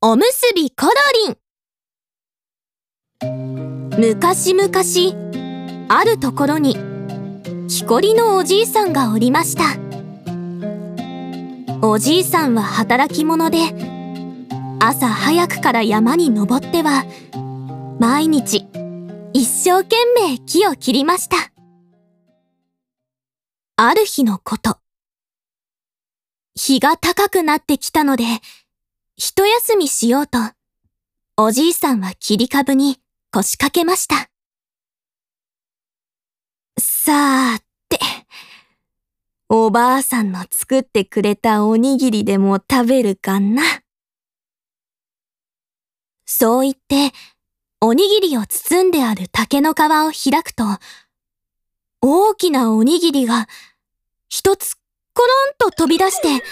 おむすびコロリン昔々あるところに木こりのおじいさんがおりました。おじいさんは働き者で朝早くから山に登っては毎日一生懸命木を切りました。ある日のこと。日が高くなってきたので一休みしようと、おじいさんは切り株に腰掛けました。さーて、おばあさんの作ってくれたおにぎりでも食べるかな？そう言って、おにぎりを包んである竹の皮を開くと、大きなおにぎりが一つコロンと飛び出して、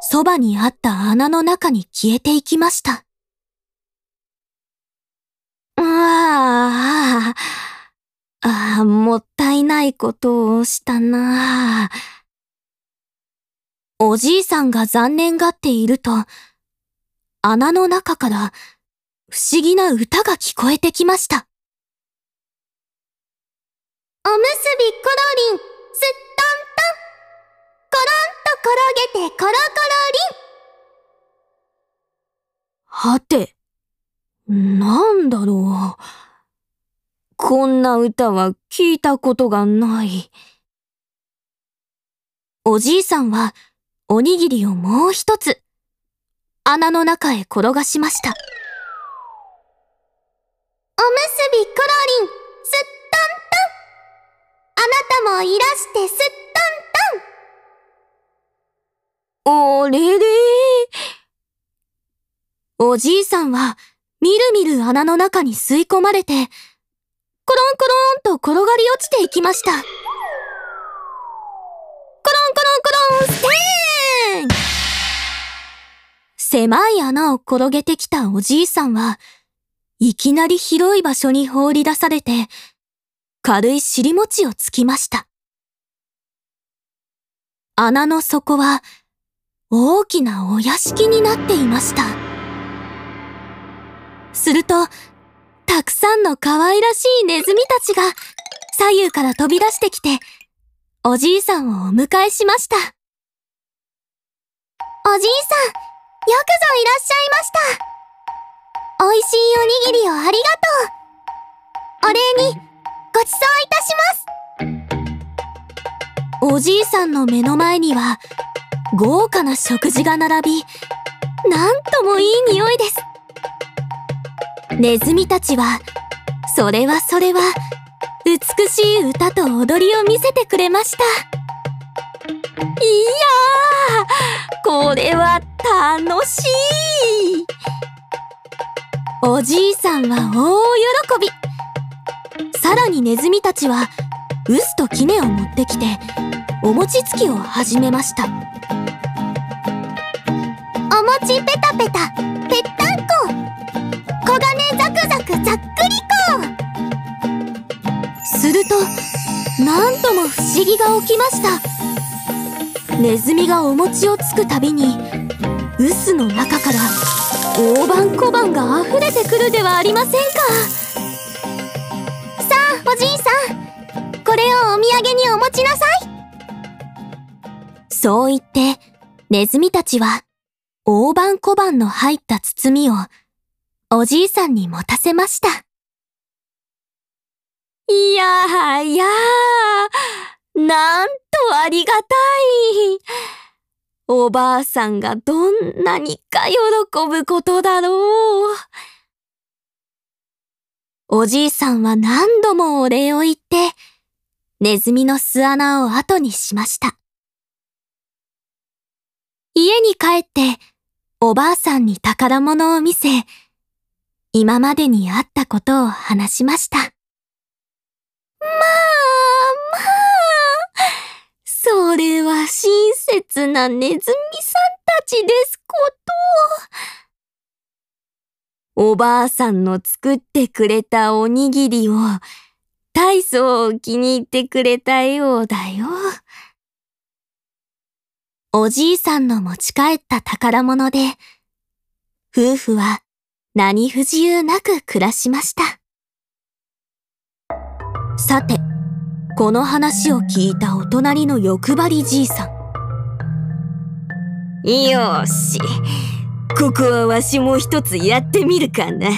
そばにあった穴の中に消えていきました。ああ、ああ、もったいないことをしたなおじいさんが残念がっていると、穴の中から不思議な歌が聞こえてきました。おむすびコロリン、すっとん、コロンと転げてコロコロリン。はて、なんだろう。こんな歌は聞いたことがない。おじいさんはおにぎりをもう一つ穴の中へ転がしました。おむすびコロリン、すっとんとん。あなたもいらしてすっとんとん。おれれおじいさんは、みるみる穴の中に吸い込まれて、コロンコロンと転がり落ちていきました。コロンコロンコロン、ステーン狭い穴を転げてきたおじいさんは、いきなり広い場所に放り出されて、軽い尻餅をつきました。穴の底は、大きなお屋敷になっていました。すると、たくさんの可愛らしいネズミたちが左右から飛び出してきて、おじいさんをお迎えしました。おじいさん、よくぞいらっしゃいました。美味しいおにぎりをありがとう。お礼にごちそういたします。おじいさんの目の前には、豪華な食事が並び、なんともいい匂いです。ネズミたちは、それはそれは、美しい歌と踊りを見せてくれました。いやー、これは楽しいおじいさんは大喜び。さらにネズミたちは、臼と杵を持ってきて、お餅つきを始めました。お餅ペタペタ、ぺったんこ。黄金ザクザクざっくりこ。すると、なんとも不思議が起きました。ネズミがお餅をつくたびに、臼の中から大判小判が溢れてくるではありませんか。さあ、おじいさん。これをお土産にお持ちなさい。そう言って、ネズミたちは大判小判の入った包みを、おじいさんに持たせました。いやーいやー、なんとありがたい。おばあさんがどんなにか喜ぶことだろう。おじいさんは何度もお礼を言って、ネズミの巣穴を後にしました。家に帰って、おばあさんに宝物を見せ、今までにあったことを話しました。まあ、まあ、それは親切なネズミさんたちですこと。おばあさんの作ってくれたおにぎりを、大層気に入ってくれたようだよ。おじいさんの持ち帰った宝物で、夫婦は何不自由なく暮らしました。さて、この話を聞いたお隣の欲張りじいさん。よし。ここはわしも一つやってみるかな。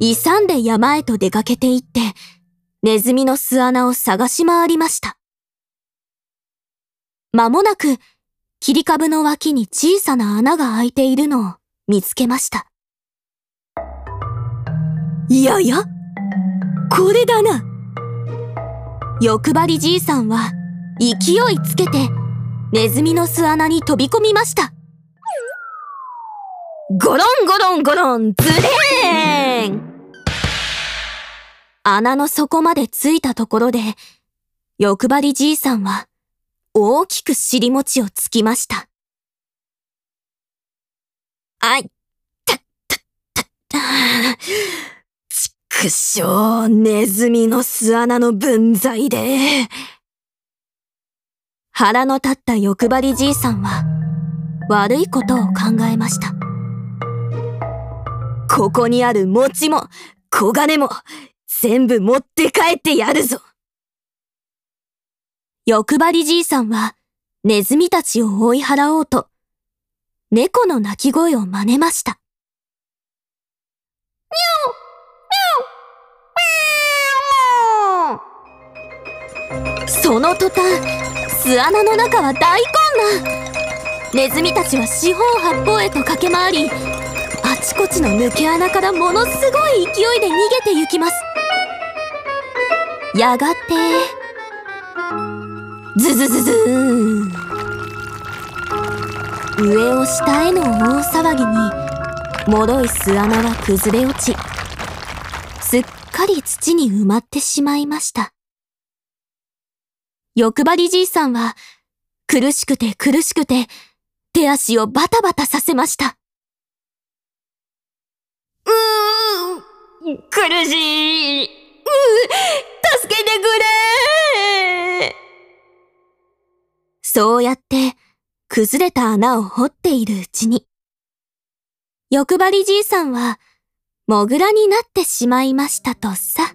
勇んで山へと出かけて行って、ネズミの巣穴を探し回りました。間もなく、切り株の脇に小さな穴が開いているのを見つけました。いやいや、これだな。欲張りじいさんは勢いつけてネズミの巣穴に飛び込みました。ゴロンゴロンゴロン、ズレーン穴の底まで着いたところで、欲張りじいさんは大きく尻餅をつきました。あい、た、た、た、た、ちくしょう、ネズミの巣穴の分際で。腹の立った欲張りじいさんは、悪いことを考えました。ここにある餅も、小金も、全部持って帰ってやるぞ。欲張りじいさんは、ネズミたちを追い払おうと、猫の鳴き声を真似ました。その途端、巣穴の中は大混乱ネズミたちは四方八方へと駆け回り、あちこちの抜け穴からものすごい勢いで逃げて行きます。やがて、ズズズズー。上を下への大騒ぎに、脆い巣穴は崩れ落ち、すっかり土に埋まってしまいました。欲張りじいさんは、苦しくて苦しくて、手足をバタバタさせました。うー苦しい。う助けてくれそうやって、崩れた穴を掘っているうちに、欲張りじいさんは、モグラになってしまいましたとさ。